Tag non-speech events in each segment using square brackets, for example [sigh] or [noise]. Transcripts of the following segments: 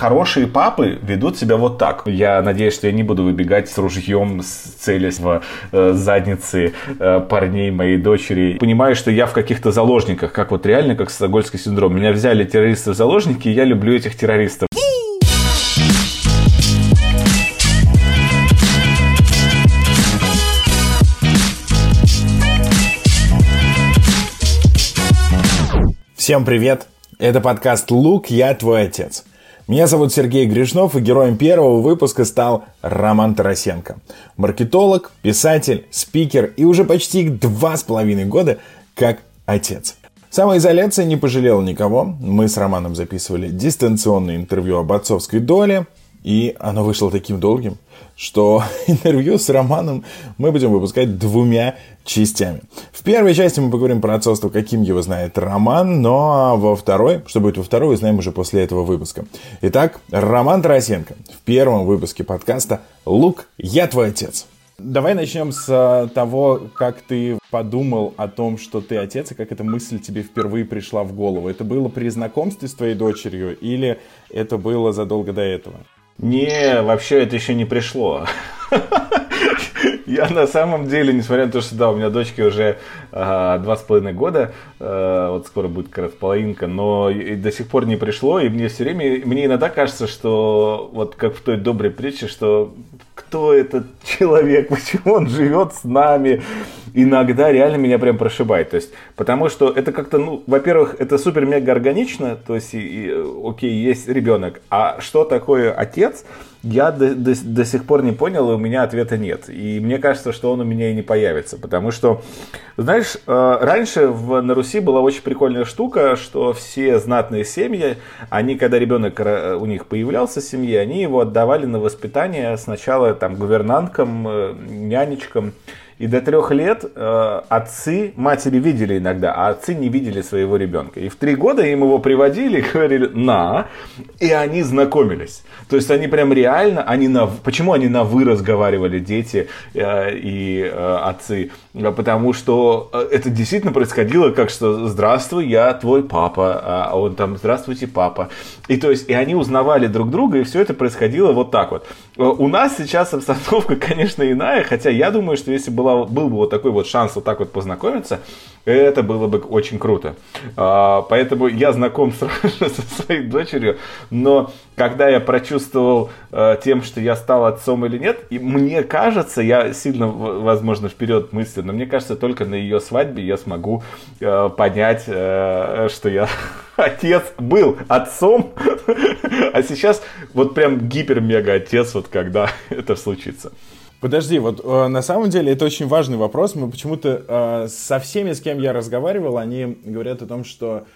хорошие папы ведут себя вот так. Я надеюсь, что я не буду выбегать с ружьем, с целясь в э, задницы э, парней моей дочери. Понимаю, что я в каких-то заложниках, как вот реально, как Стокгольмский синдром. Меня взяли террористы в заложники, и я люблю этих террористов. Всем привет! Это подкаст «Лук, я твой отец». Меня зовут Сергей Гришнов, и героем первого выпуска стал Роман Тарасенко. Маркетолог, писатель, спикер и уже почти два с половиной года как отец. Самоизоляция не пожалела никого. Мы с Романом записывали дистанционное интервью об отцовской доле, и оно вышло таким долгим, что [laughs] интервью с Романом мы будем выпускать двумя частями. В первой части мы поговорим про отцовство, каким его знает Роман, но во второй, что будет во второй, узнаем уже после этого выпуска. Итак, Роман Тарасенко в первом выпуске подкаста «Лук, я твой отец». Давай начнем с э, того, как ты подумал о том, что ты отец, и как эта мысль тебе впервые пришла в голову. Это было при знакомстве с твоей дочерью или это было задолго до этого? Не, вообще это еще не пришло. [laughs] Я на самом деле, несмотря на то, что да, у меня дочке уже два с половиной года, а, вот скоро будет как раз половинка, но до сих пор не пришло, и мне все время, мне иногда кажется, что вот как в той доброй притче, что кто этот человек, [laughs] почему он живет с нами, иногда реально меня прям прошибает. То есть, потому что это как-то, ну, во-первых, это супер-мега органично, то есть, и, и, окей, есть ребенок, а что такое отец, я до, до, до сих пор не понял, и у меня ответа нет. И мне кажется, что он у меня и не появится, потому что, знаешь, э, раньше в, на Руси была очень прикольная штука, что все знатные семьи, они, когда ребенок у них появлялся в семье, они его отдавали на воспитание сначала там гувернанткам, э, нянечкам, и до трех лет э, отцы, матери видели иногда, а отцы не видели своего ребенка. И в три года им его приводили говорили «на», и они знакомились. То есть они прям реально, они на, почему они на «вы» разговаривали, дети э, и э, отцы? Потому что э, это действительно происходило как что «здравствуй, я твой папа», а он там «здравствуйте, папа». И то есть, и они узнавали друг друга, и все это происходило вот так вот. Э, у нас сейчас обстановка, [laughs] конечно, иная, хотя я думаю, что если была была, был бы вот такой вот шанс вот так вот познакомиться, это было бы очень круто. А, поэтому я знаком сразу [laughs] со своей дочерью, но когда я прочувствовал а, тем, что я стал отцом или нет, и мне кажется, я сильно, возможно, вперед мыслю, но мне кажется, только на ее свадьбе я смогу а, понять, что я [laughs] отец был отцом, [laughs] а сейчас вот прям гипер-мега отец, вот когда это случится. Подожди, вот э, на самом деле это очень важный вопрос. Мы почему-то э, со всеми, с кем я разговаривал, они говорят о том, что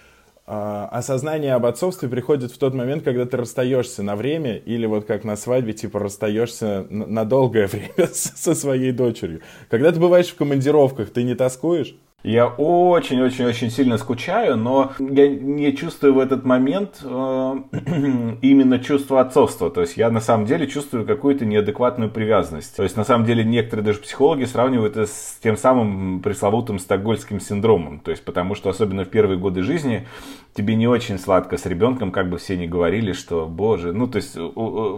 э, осознание об отцовстве приходит в тот момент, когда ты расстаешься на время, или вот как на свадьбе, типа расстаешься на, на долгое [laughs] время со своей дочерью. Когда ты бываешь в командировках, ты не тоскуешь? Я очень-очень-очень сильно скучаю, но я не чувствую в этот момент э, [clears throat] именно чувство отцовства. То есть я на самом деле чувствую какую-то неадекватную привязанность. То есть на самом деле некоторые даже психологи сравнивают это с тем самым пресловутым стокгольским синдромом. То есть потому что особенно в первые годы жизни тебе не очень сладко с ребенком, как бы все ни говорили, что, боже, ну, то есть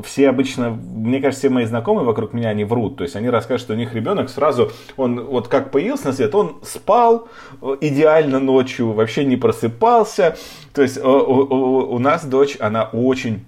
все обычно, мне кажется, все мои знакомые вокруг меня, они врут, то есть они расскажут, что у них ребенок сразу, он вот как появился на свет, он спал э, идеально ночью, вообще не просыпался, то есть у, у, у нас дочь, она очень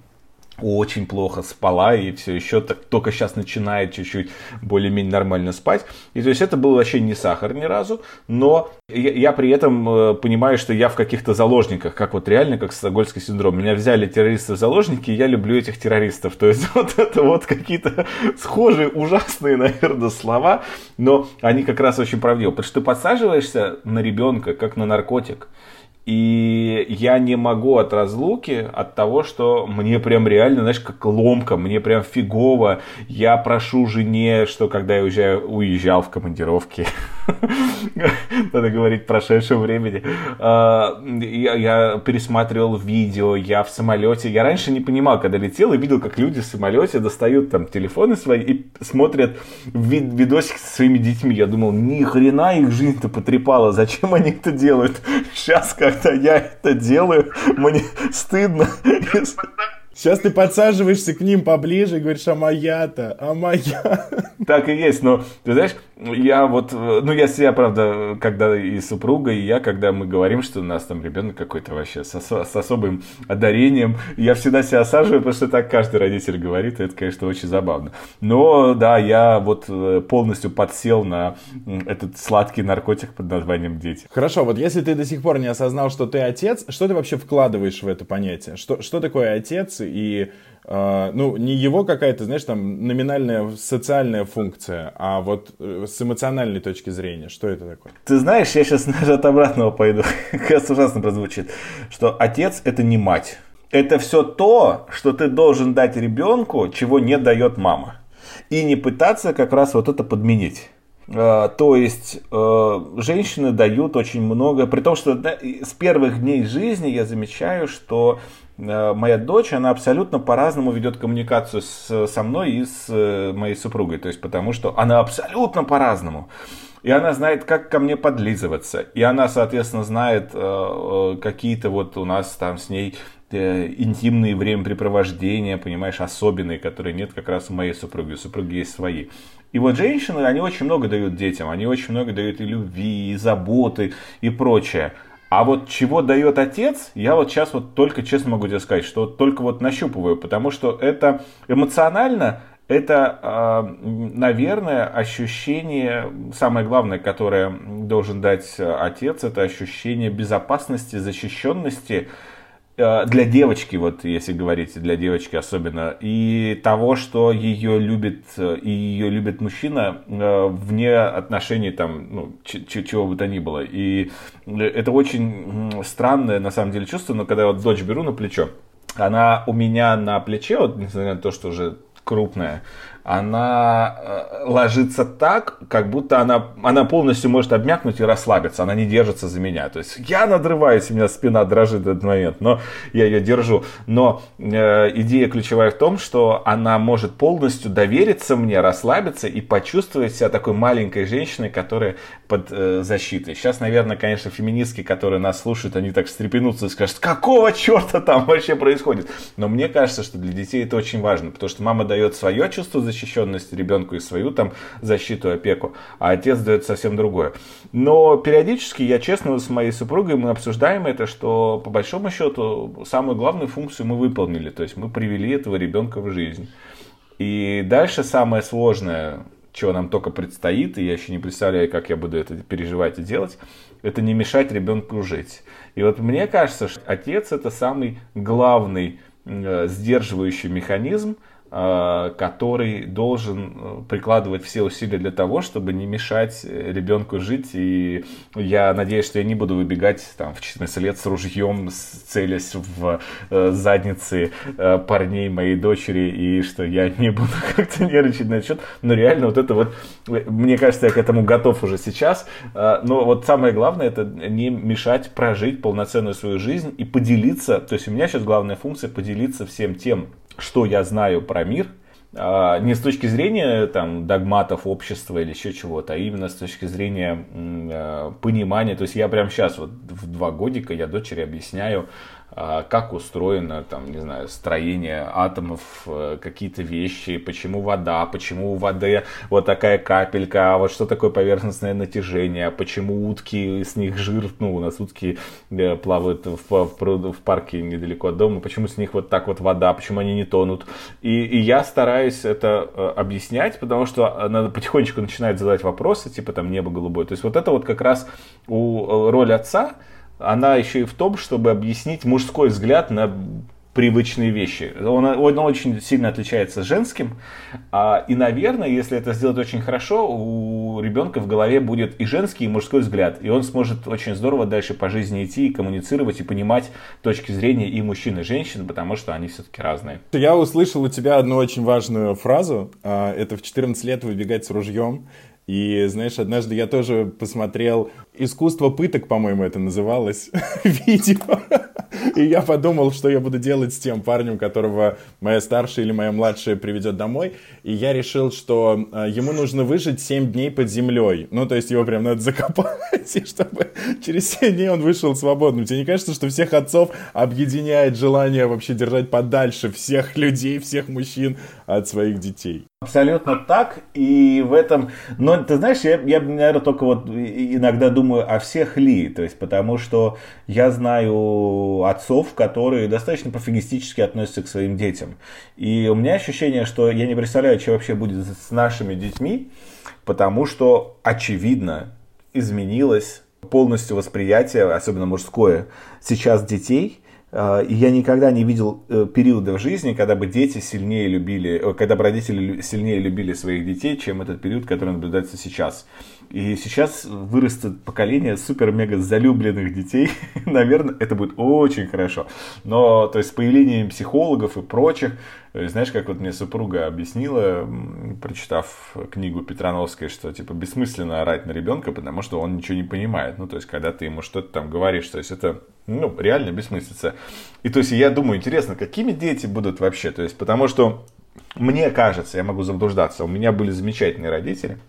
очень плохо спала и все еще так, только сейчас начинает чуть-чуть более-менее нормально спать. И то есть это был вообще не сахар ни разу, но я, я при этом э, понимаю, что я в каких-то заложниках, как вот реально, как Стокгольмский синдром. Меня взяли террористы в заложники, и я люблю этих террористов. То есть [laughs] вот это вот какие-то схожие, ужасные, наверное, слова, но они как раз очень правдивы. Потому что ты подсаживаешься на ребенка, как на наркотик. И я не могу от разлуки, от того, что мне прям реально, знаешь, как ломка, мне прям фигово. Я прошу жене, что когда я уезжаю, уезжал в командировке, [laughs] надо говорить прошедшем времени, а, я, пересматривал видео, я в самолете. Я раньше не понимал, когда летел, и видел, как люди в самолете достают там телефоны свои и смотрят вид видосик со своими детьми. Я думал, ни хрена их жизнь-то потрепала, зачем они это делают? [laughs] Сейчас как когда я это делаю, мне стыдно. Сейчас ты подсаживаешься к ним поближе и говоришь, а моя-то, а моя. Так и есть, но ты знаешь, я вот, ну я себя, правда, когда и супруга, и я, когда мы говорим, что у нас там ребенок какой-то вообще с, с особым одарением, я всегда себя осаживаю, потому что так каждый родитель говорит, и это, конечно, очень забавно. Но да, я вот э, полностью подсел на этот сладкий наркотик под названием дети. Хорошо, вот если ты до сих пор не осознал, что ты отец, что ты вообще вкладываешь в это понятие? Что, что такое отец и ну, не его какая-то, знаешь, там, номинальная социальная функция, а вот э, с эмоциональной точки зрения, что это такое? Ты знаешь, я сейчас даже [laughs] от обратного пойду, [laughs] кажется, ужасно прозвучит, что отец это не мать. Это все то, что ты должен дать ребенку, чего не дает мама. И не пытаться как раз вот это подменить. Uh, то есть uh, женщины дают очень много, при том, что с первых дней жизни я замечаю, что Э, моя дочь, она абсолютно по-разному ведет коммуникацию со мной и с э, моей супругой. То есть, потому что она абсолютно по-разному. И она знает, как ко мне подлизываться. И она, соответственно, знает э, какие-то вот у нас там с ней интимные времяпрепровождения, понимаешь, особенные, которые нет как раз у моей супруги. У супруги есть свои. И вот женщины, они очень много дают детям, они очень много дают и любви, и заботы, и прочее. А вот чего дает отец, я вот сейчас вот только честно могу тебе сказать, что только вот нащупываю, потому что это эмоционально, это, наверное, ощущение, самое главное, которое должен дать отец, это ощущение безопасности, защищенности, Э, для девочки, вот если говорить для девочки особенно, и того, что ее любит, э, и ее любит мужчина э, вне отношений там, ну, чего бы то ни было. И это очень странное на самом деле чувство, но когда я вот дочь беру на плечо, она у меня на плече, вот несмотря на то, что уже крупная, она э, ложится так, как будто она, она полностью может обмякнуть и расслабиться, она не держится за меня. То есть я надрываюсь, у меня спина дрожит в этот момент, но я ее держу. Но э, идея ключевая в том, что она может полностью довериться мне, расслабиться и почувствовать себя такой маленькой женщиной, которая под э, защитой. Сейчас, наверное, конечно, феминистки, которые нас слушают, они так встрепенутся и скажут, какого черта там вообще происходит? Но мне кажется, что для детей это очень важно, потому что мама дает свое чувство защиты, защищенность ребенку и свою там защиту, опеку, а отец дает совсем другое. Но периодически я честно с моей супругой мы обсуждаем это, что по большому счету самую главную функцию мы выполнили, то есть мы привели этого ребенка в жизнь. И дальше самое сложное, чего нам только предстоит, и я еще не представляю, как я буду это переживать и делать, это не мешать ребенку жить. И вот мне кажется, что отец это самый главный э, сдерживающий механизм, который должен э, прикладывать все усилия для того, чтобы не мешать э, ребенку жить. И я надеюсь, что я не буду выбегать там, в 14 лет с ружьем, целясь в задницы парней моей дочери, и что я [laughs] не буду как-то нервничать на этот. Но реально вот это вот, мне кажется, я к этому готов уже сейчас. Но вот самое главное, это не мешать прожить полноценную свою жизнь и поделиться. То есть у меня сейчас главная функция поделиться всем тем, что я знаю про мир, а, не с точки зрения там, догматов общества или еще чего-то, а именно с точки зрения а, понимания. То есть я прямо сейчас, вот в два годика, я дочери объясняю, как устроено, там, не знаю, строение атомов, э, какие-то вещи, почему вода, почему у воды вот такая капелька, а вот что такое поверхностное натяжение, почему утки, с них жир, ну, у нас утки э, плавают в, в, в парке недалеко от дома, почему с них вот так вот вода, почему они не тонут. И, и я стараюсь это э, объяснять, потому что она потихонечку начинает задать вопросы, типа там небо голубое. То есть вот это вот как раз у роль отца, она еще и в том, чтобы объяснить мужской взгляд на привычные вещи. Он, он очень сильно отличается женским. А, и, наверное, если это сделать очень хорошо, у ребенка в голове будет и женский, и мужской взгляд. И он сможет очень здорово дальше по жизни идти и коммуницировать, и понимать точки зрения и мужчин, и женщин, потому что они все-таки разные. Я услышал у тебя одну очень важную фразу. А, это в 14 лет выбегать с ружьем. И, знаешь, однажды я тоже посмотрел «Искусство пыток», по-моему, это называлось, [laughs] видео. И я подумал, что я буду делать с тем парнем, которого моя старшая или моя младшая приведет домой. И я решил, что э, ему нужно выжить 7 дней под землей. Ну, то есть его прям надо закопать, [laughs] чтобы через 7 дней он вышел свободным. Тебе не кажется, что всех отцов объединяет желание вообще держать подальше всех людей, всех мужчин от своих детей? Абсолютно так, и в этом, но ты знаешь, я, я, наверное, только вот иногда думаю о всех ли, то есть потому что я знаю отцов, которые достаточно пофигистически относятся к своим детям, и у меня ощущение, что я не представляю, что вообще будет с нашими детьми, потому что, очевидно, изменилось полностью восприятие, особенно мужское, сейчас детей – а, и я никогда не видел э, периода в жизни, когда бы дети сильнее любили, э, когда бы родители сильнее любили своих детей, чем этот период, который наблюдается сейчас. И сейчас вырастет поколение супер-мега залюбленных детей. [laughs] Наверное, это будет очень хорошо. Но, то есть, с появлением психологов и прочих, э, знаешь, как вот мне супруга объяснила, прочитав книгу Петрановской, что, типа, бессмысленно орать на ребенка, потому что он ничего не понимает. Ну, то есть, когда ты ему что-то там говоришь, то есть, это, ну, реально бессмыслица. И, то есть, я думаю, интересно, какими дети будут вообще? То есть, потому что мне кажется, я могу заблуждаться, у меня были замечательные родители –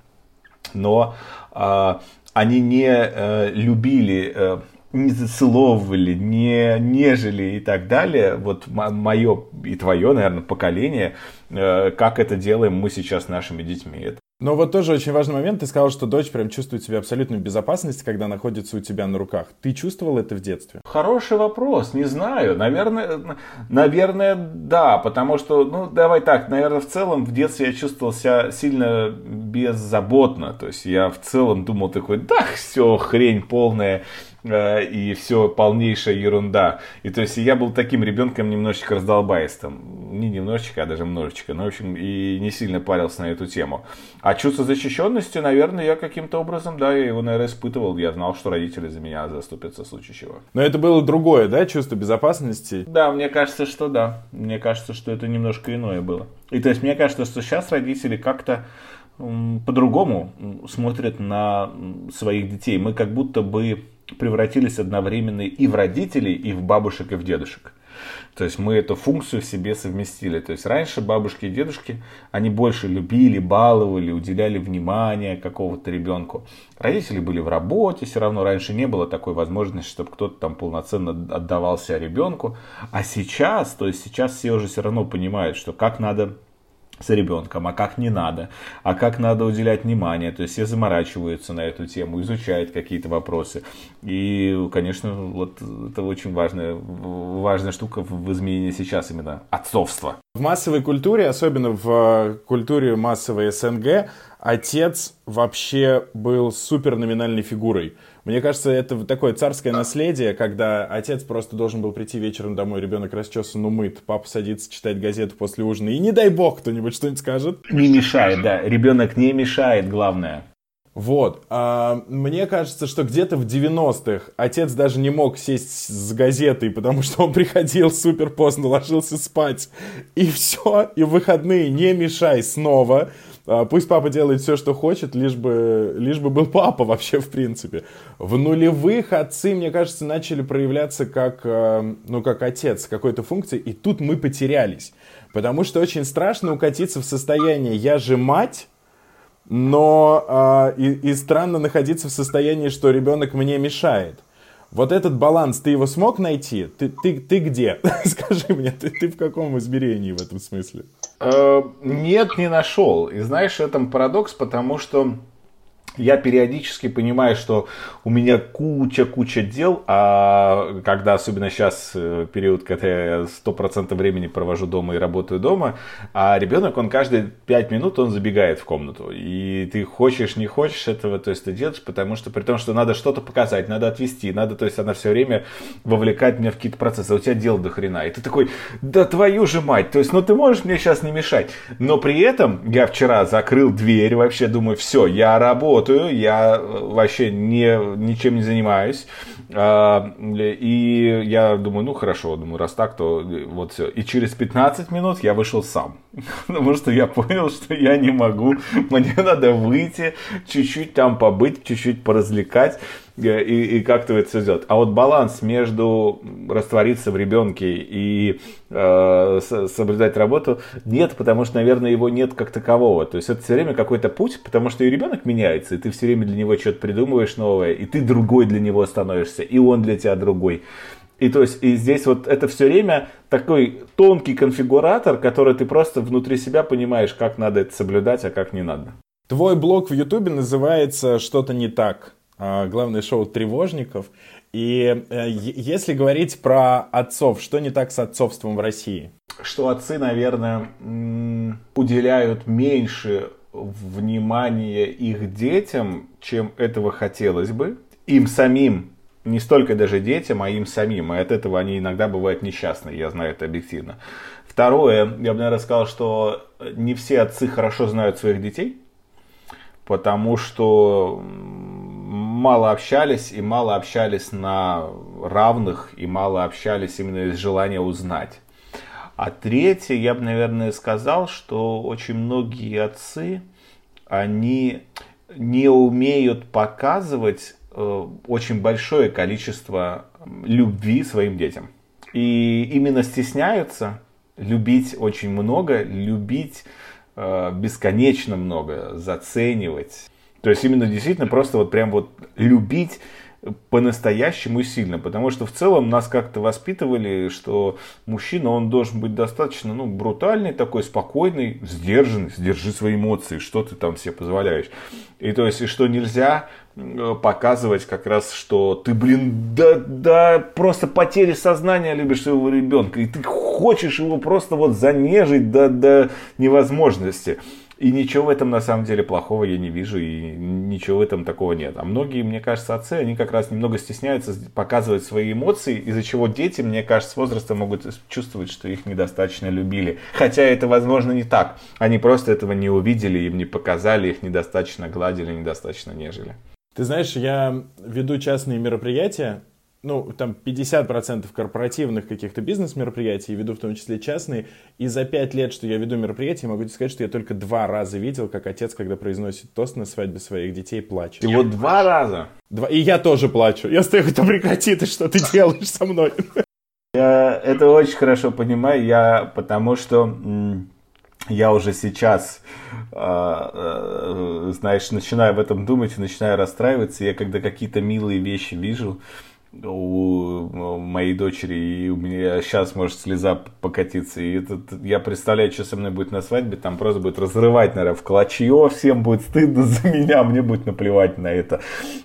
но э, они не э, любили, э, не зацеловывали, не нежели и так далее. Вот мое и твое, наверное, поколение, э, как это делаем мы сейчас с нашими детьми. Но вот тоже очень важный момент. Ты сказал, что дочь прям чувствует себя абсолютную безопасность, когда находится у тебя на руках. Ты чувствовал это в детстве? Хороший вопрос, не знаю. Наверное, наверное, да, потому что, ну, давай так, наверное, в целом в детстве я чувствовал себя сильно беззаботно. То есть я в целом думал такой, да, все, хрень полная и все полнейшая ерунда. И то есть я был таким ребенком немножечко раздолбаистым. Не немножечко, а даже немножечко. Ну, в общем, и не сильно парился на эту тему. А чувство защищенности, наверное, я каким-то образом, да, я его, наверное, испытывал. Я знал, что родители за меня заступятся в случае чего. Но это было другое, да, чувство безопасности? Да, мне кажется, что да. Мне кажется, что это немножко иное было. И то есть мне кажется, что сейчас родители как-то по-другому смотрят на своих детей. Мы как будто бы превратились одновременно и в родителей, и в бабушек, и в дедушек. То есть мы эту функцию в себе совместили. То есть раньше бабушки и дедушки, они больше любили, баловали, уделяли внимание какого-то ребенку. Родители были в работе, все равно раньше не было такой возможности, чтобы кто-то там полноценно отдавался ребенку. А сейчас, то есть сейчас все уже все равно понимают, что как надо с ребенком, а как не надо, а как надо уделять внимание. То есть все заморачиваются на эту тему, изучают какие-то вопросы. И, конечно, вот это очень важная, важная штука в изменении сейчас именно отцовства. В массовой культуре, особенно в культуре массовой СНГ, отец вообще был супер номинальной фигурой. Мне кажется, это такое царское наследие, когда отец просто должен был прийти вечером домой, ребенок расчесан, умыт, папа садится читать газету после ужина, и не дай бог кто-нибудь что-нибудь скажет. Не мешает, да, ребенок не мешает, главное. Вот. А, мне кажется, что где-то в 90-х отец даже не мог сесть с газетой, потому что он приходил супер поздно, ложился спать. И все, и в выходные не мешай снова. А, пусть папа делает все, что хочет, лишь бы, лишь бы был папа вообще, в принципе. В нулевых отцы, мне кажется, начали проявляться как, а, ну, как отец какой-то функции, и тут мы потерялись. Потому что очень страшно укатиться в состояние «я же мать», но э, и, и странно находиться в состоянии, что ребенок мне мешает. Вот этот баланс, ты его смог найти? Ты, ты, ты где? [laughs] Скажи мне, ты, ты в каком измерении в этом смысле? Э, нет, не нашел. И знаешь, в этом парадокс, потому что я периодически понимаю, что у меня куча-куча дел, а когда, особенно сейчас, э, период, когда я 100% времени провожу дома и работаю дома, а ребенок, он каждые 5 минут, он забегает в комнату. И ты хочешь, не хочешь этого, то есть ты делаешь, потому что, при том, что надо что-то показать, надо отвести, надо, то есть она все время вовлекает меня в какие-то процессы, а у тебя дел до хрена. И ты такой, да твою же мать, то есть, ну ты можешь мне сейчас не мешать. Но при этом я вчера закрыл дверь, вообще думаю, все, я работаю, работаю, я э, вообще не, ничем не занимаюсь. А, и я думаю, ну хорошо, думаю, раз так, то вот все. И через 15 минут я вышел сам. [laughs] Потому что я понял, что я не могу. [laughs] Мне надо выйти, чуть-чуть там побыть, чуть-чуть поразвлекать. Э, и, и как-то это все сделать. А вот баланс между раствориться в ребенке и э, соблюдать работу нет, потому что, наверное, его нет как такового. То есть это все время какой-то путь, потому что и ребенок меняется, и ты все время для него что-то придумываешь новое, и ты другой для него становишься, и он для тебя другой. И то есть и здесь вот это все время такой тонкий конфигуратор, который ты просто внутри себя понимаешь, как надо это соблюдать, а как не надо. Твой блог в Ютубе называется «Что-то не так». А, главное шоу тревожников. И э, если говорить про отцов, что не так с отцовством в России? Что отцы, наверное, уделяют меньше внимания их детям, чем этого хотелось бы. Им самим не столько даже детям, а им самим. И от этого они иногда бывают несчастны, я знаю это объективно. Второе, я бы, наверное, сказал, что не все отцы хорошо знают своих детей, потому что мало общались и мало общались на равных и мало общались именно из желания узнать. А третье, я бы, наверное, сказал, что очень многие отцы, они не умеют показывать Э, очень большое количество любви своим детям. И именно стесняются любить очень много, любить э, бесконечно много, заценивать. То есть именно действительно просто вот прям вот любить по-настоящему сильно, потому что в целом нас как-то воспитывали, что мужчина, он должен быть достаточно, ну, брутальный такой, спокойный, сдержанный, сдержи свои эмоции, что ты там себе позволяешь. И то есть, и что нельзя э, показывать как раз, что ты, блин, да, да, просто потери сознания любишь своего ребенка, и ты хочешь его просто вот занежить до, до невозможности. И ничего в этом на самом деле плохого я не вижу, и ничего в этом такого нет. А многие, мне кажется, отцы, они как раз немного стесняются показывать свои эмоции, из-за чего дети, мне кажется, с возрастом могут чувствовать, что их недостаточно любили. Хотя это, возможно, не так. Они просто этого не увидели, им не показали, их недостаточно гладили, недостаточно нежели. Ты знаешь, я веду частные мероприятия, ну, там 50% корпоративных каких-то бизнес-мероприятий, веду в том числе частные, и за 5 лет, что я веду мероприятия, могу тебе сказать, что я только два раза видел, как отец, когда произносит тост на свадьбе своих детей, плачет. И вот два раза? Два. И я тоже плачу. Я стою, это прекрати, ты что ты делаешь со мной? Я это очень хорошо понимаю, я, потому что я уже сейчас, э, э, знаешь, начинаю об этом думать и начинаю расстраиваться. Я когда какие-то милые вещи вижу, у моей дочери, и у меня сейчас может слеза покатиться. И этот, я представляю, что со мной будет на свадьбе, там просто будет разрывать, наверное, в клочье, всем будет стыдно [laughs] за меня, мне будет наплевать на это.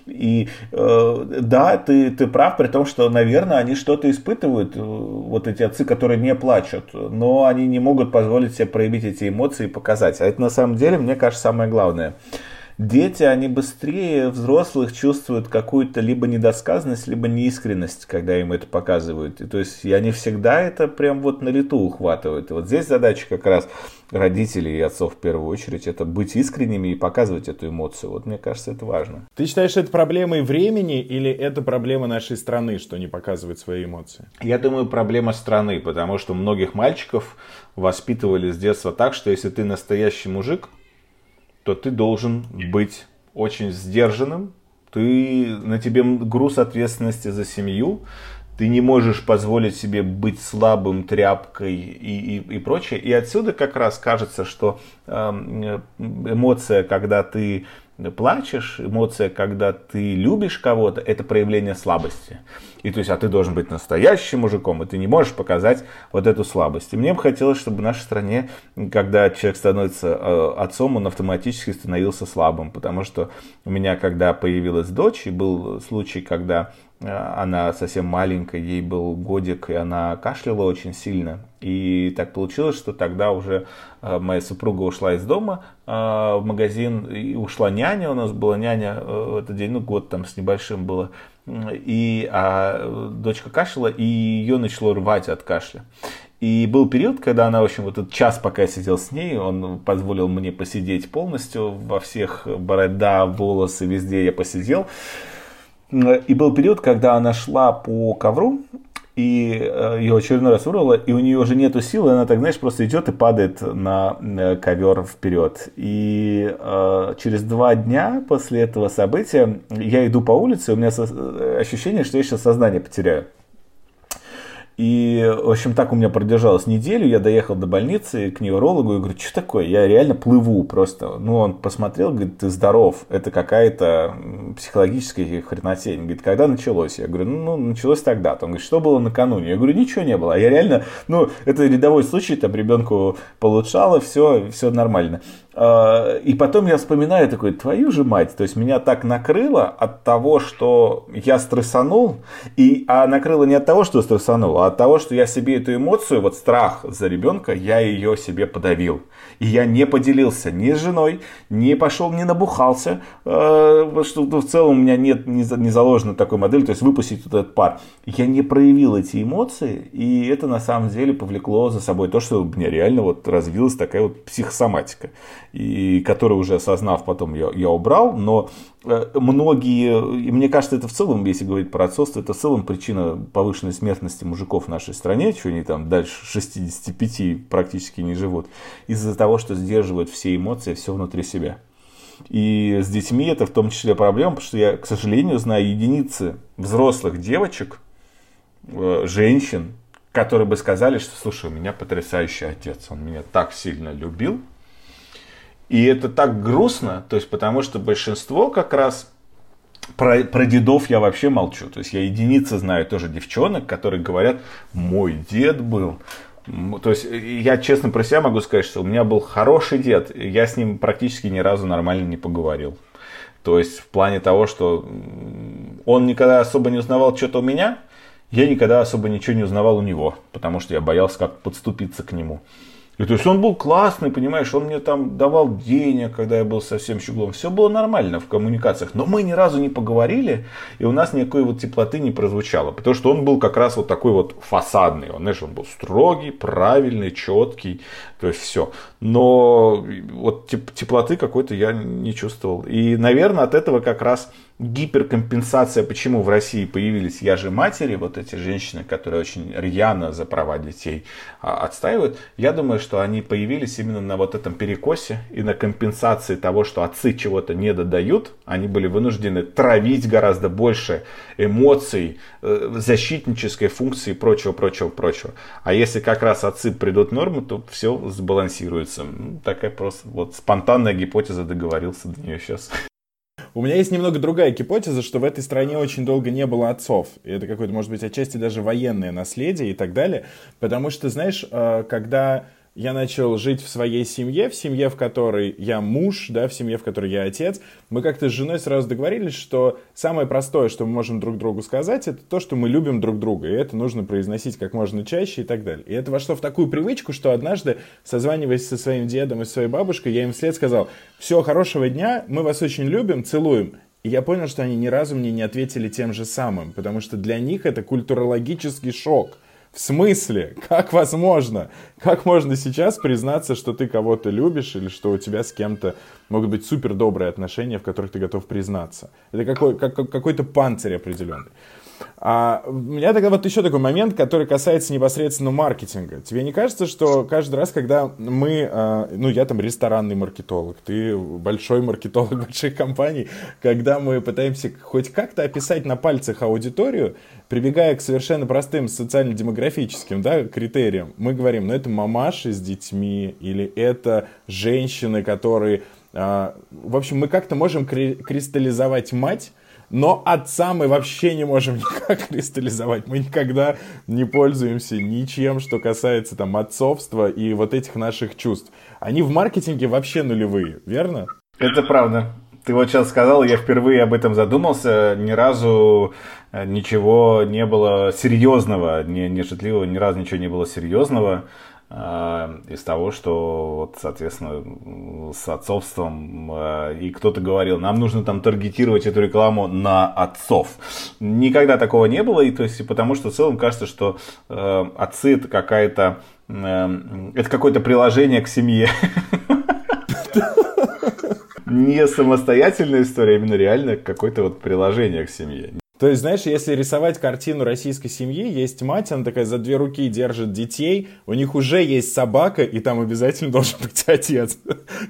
И э, да, ты, ты прав, при том, что, наверное, они что-то испытывают, э, вот эти отцы, которые не плачут, но они не могут позволить себе проявить эти эмоции и показать. А это на самом деле, мне кажется, самое главное дети, они быстрее взрослых чувствуют какую-то либо недосказанность, либо неискренность, когда им это показывают. И, то есть и они всегда это прям вот на лету ухватывают. И вот здесь задача как раз родителей и отцов в первую очередь, это быть искренними и показывать эту эмоцию. Вот мне кажется, это важно. Ты считаешь, это проблемой времени или это проблема нашей страны, что не показывает свои эмоции? Я думаю, проблема страны, потому что многих мальчиков воспитывали с детства так, что если ты настоящий мужик, то ты должен быть очень сдержанным, ты, на тебе груз ответственности за семью, ты не можешь позволить себе быть слабым, тряпкой и, и, и прочее. И отсюда как раз кажется, что э, эмоция, когда ты плачешь, эмоция, когда ты любишь кого-то, это проявление слабости. И то есть, а ты должен быть настоящим мужиком, и ты не можешь показать вот эту слабость. И мне бы хотелось, чтобы в нашей стране, когда человек становится э, отцом, он автоматически становился слабым. Потому что у меня, когда появилась дочь, и был случай, когда э, она совсем маленькая, ей был годик, и она кашляла очень сильно. И так получилось, что тогда уже э, моя супруга ушла из дома в магазин, и ушла няня, у нас была няня в этот день, ну год там с небольшим было и а, дочка кашляла, и ее начало рвать от кашля. И был период, когда она, в общем, вот этот час, пока я сидел с ней, он позволил мне посидеть полностью во всех борода, волосы, везде я посидел. И был период, когда она шла по ковру, и э, ее очередной раз вырвало, и у нее уже нету силы, она так, знаешь, просто идет и падает на э, ковер вперед. И э, через два дня после этого события я иду по улице, у меня э, ощущение, что я сейчас сознание потеряю. И, в общем, так у меня продержалось неделю. Я доехал до больницы к неврологу и говорю, что такое? Я реально плыву просто. Ну, он посмотрел, говорит, ты здоров. Это какая-то психологическая хренотень. Говорит, когда началось? Я говорю, ну, началось тогда-то. Он говорит, что было накануне? Я говорю, ничего не было. А я реально, ну, это рядовой случай, там ребенку получало, все, все нормально. А, и потом я вспоминаю такой, твою же мать, то есть меня так накрыло от того, что я стрессанул, и, а накрыло не от того, что стрессанул, а от того, что я себе эту эмоцию, вот страх за ребенка, я ее себе подавил. И я не поделился ни с женой, не пошел, не набухался, э, что в целом у меня нет, не, не заложено такой модели, то есть выпустить вот этот пар. Я не проявил эти эмоции, и это на самом деле повлекло за собой то, что у меня реально вот развилась такая вот психосоматика и который уже осознав потом я, я убрал, но э, многие, и мне кажется, это в целом, если говорить про отцовство, это в целом причина повышенной смертности мужиков в нашей стране, что они там дальше 65 практически не живут, из-за того, что сдерживают все эмоции, все внутри себя. И с детьми это в том числе проблема, потому что я, к сожалению, знаю единицы взрослых девочек, э, женщин, которые бы сказали, что, слушай, у меня потрясающий отец, он меня так сильно любил, и это так грустно, то есть потому что большинство как раз про, про дедов я вообще молчу. То есть я единицы знаю тоже девчонок, которые говорят, мой дед был. То есть я честно про себя могу сказать, что у меня был хороший дед. Я с ним практически ни разу нормально не поговорил. То есть в плане того, что он никогда особо не узнавал что-то у меня, я никогда особо ничего не узнавал у него, потому что я боялся как подступиться к нему. И то есть он был классный, понимаешь, он мне там давал денег, когда я был совсем щуглом. Все было нормально в коммуникациях. Но мы ни разу не поговорили, и у нас никакой вот теплоты не прозвучало. Потому что он был как раз вот такой вот фасадный. Он, знаешь, он был строгий, правильный, четкий. То есть все. Но вот теплоты какой-то я не чувствовал. И, наверное, от этого как раз гиперкомпенсация, почему в России появились я же матери, вот эти женщины, которые очень рьяно за права детей а, отстаивают, я думаю, что они появились именно на вот этом перекосе и на компенсации того, что отцы чего-то не додают, они были вынуждены травить гораздо больше эмоций, э, защитнической функции и прочего, прочего, прочего. А если как раз отцы придут в норму, то все сбалансируется. Такая просто вот спонтанная гипотеза, договорился до нее сейчас. У меня есть немного другая гипотеза, что в этой стране очень долго не было отцов. И это какое-то, может быть, отчасти даже военное наследие и так далее. Потому что, знаешь, э, когда я начал жить в своей семье, в семье, в которой я муж, да, в семье, в которой я отец, мы как-то с женой сразу договорились, что самое простое, что мы можем друг другу сказать, это то, что мы любим друг друга, и это нужно произносить как можно чаще и так далее. И это вошло в такую привычку, что однажды, созваниваясь со своим дедом и своей бабушкой, я им вслед сказал, все, хорошего дня, мы вас очень любим, целуем. И я понял, что они ни разу мне не ответили тем же самым, потому что для них это культурологический шок – в смысле? Как возможно? Как можно сейчас признаться, что ты кого-то любишь или что у тебя с кем-то могут быть супер добрые отношения, в которых ты готов признаться? Это какой, как, какой-то панцирь определенный. А у меня тогда вот еще такой момент, который касается непосредственно маркетинга. Тебе не кажется, что каждый раз, когда мы, а, ну я там ресторанный маркетолог, ты большой маркетолог [laughs] больших компаний, когда мы пытаемся хоть как-то описать на пальцах аудиторию, прибегая к совершенно простым социально-демографическим да, критериям, мы говорим, ну это мамаши с детьми, или это женщины, которые... А, в общем, мы как-то можем кристаллизовать мать, но отца мы вообще не можем [laughs] никак кристаллизовать. Мы никогда не пользуемся ничем, что касается там отцовства и вот этих наших чувств. Они в маркетинге вообще нулевые, верно? Это правда. Ты вот сейчас сказал, я впервые об этом задумался. Ни разу э, ничего не было серьезного, не, не шутливого, ни разу ничего не было серьезного. Э, из того, что, вот, соответственно, с отцовством, э, и кто-то говорил, нам нужно там таргетировать эту рекламу на отцов. Никогда такого не было, и то есть, потому что в целом кажется, что э, отцы это какая-то, это какое-то приложение к семье. [laughs] Не самостоятельная история, а именно реально какое-то вот приложение к семье. То есть, знаешь, если рисовать картину российской семьи, есть мать, она такая за две руки держит детей, у них уже есть собака, и там обязательно [laughs] должен быть отец.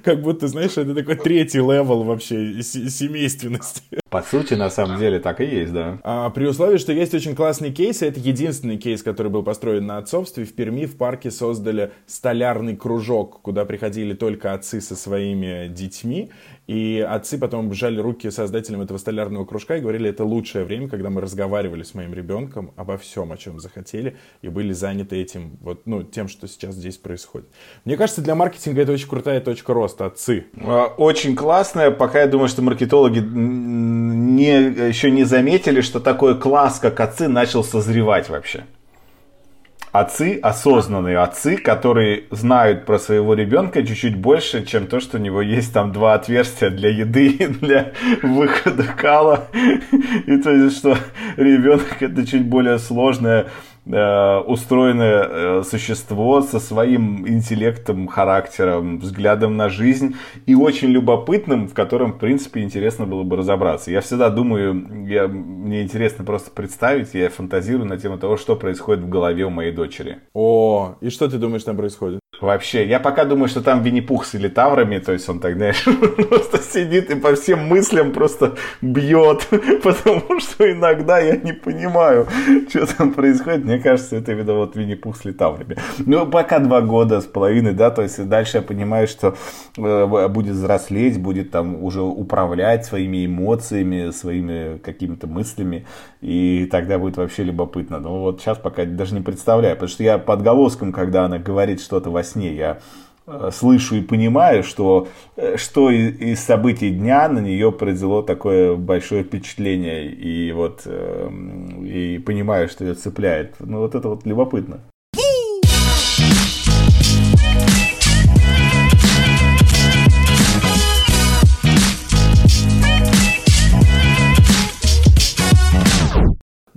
Как будто, знаешь, это такой третий level вообще семейственности. По сути, на самом деле, так и есть, да. А, при условии, что есть очень классный кейс, и это единственный кейс, который был построен на отцовстве. В Перми в парке создали столярный кружок, куда приходили только отцы со своими детьми. И отцы потом жали руки создателям этого столярного кружка и говорили, это лучшее время, когда мы разговаривали с моим ребенком обо всем, о чем захотели, и были заняты этим, вот, ну, тем, что сейчас здесь происходит. Мне кажется, для маркетинга это очень крутая точка роста, отцы. А, очень классная, пока я думаю, что маркетологи не, еще не заметили, что такой класс, как отцы, начал созревать вообще отцы, осознанные отцы, которые знают про своего ребенка чуть-чуть больше, чем то, что у него есть там два отверстия для еды [laughs] и для выхода кала. И то есть, что ребенок это чуть более сложная устроенное э, существо со своим интеллектом, характером, взглядом на жизнь и очень любопытным, в котором, в принципе, интересно было бы разобраться. Я всегда думаю, я, мне интересно просто представить, я фантазирую на тему того, что происходит в голове у моей дочери. О, и что ты думаешь там происходит? Вообще, я пока думаю, что там Винни-Пух с литаврами, то есть он так, знаешь, [laughs] просто сидит и по всем мыслям просто бьет, [laughs] потому что иногда я не понимаю, что там происходит. Мне кажется, это видно вот Винни-Пух с литаврами. Ну, пока два года с половиной, да, то есть дальше я понимаю, что э, будет взрослеть, будет там уже управлять своими эмоциями, своими какими-то мыслями, и тогда будет вообще любопытно. Но вот сейчас пока даже не представляю, потому что я под голоском, когда она говорит что-то во сне, я слышу и понимаю, что, э, что из событий дня на нее произвело такое большое впечатление. И вот эм, и понимаю, что ее цепляет. Ну вот это вот любопытно.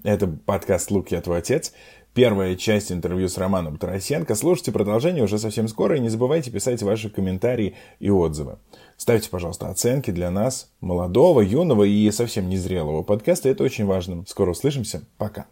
Это подкаст «Лук, я твой отец». Первая часть интервью с Романом Тарасенко. Слушайте продолжение уже совсем скоро. И не забывайте писать ваши комментарии и отзывы. Ставьте, пожалуйста, оценки для нас, молодого, юного и совсем незрелого подкаста. Это очень важно. Скоро услышимся. Пока.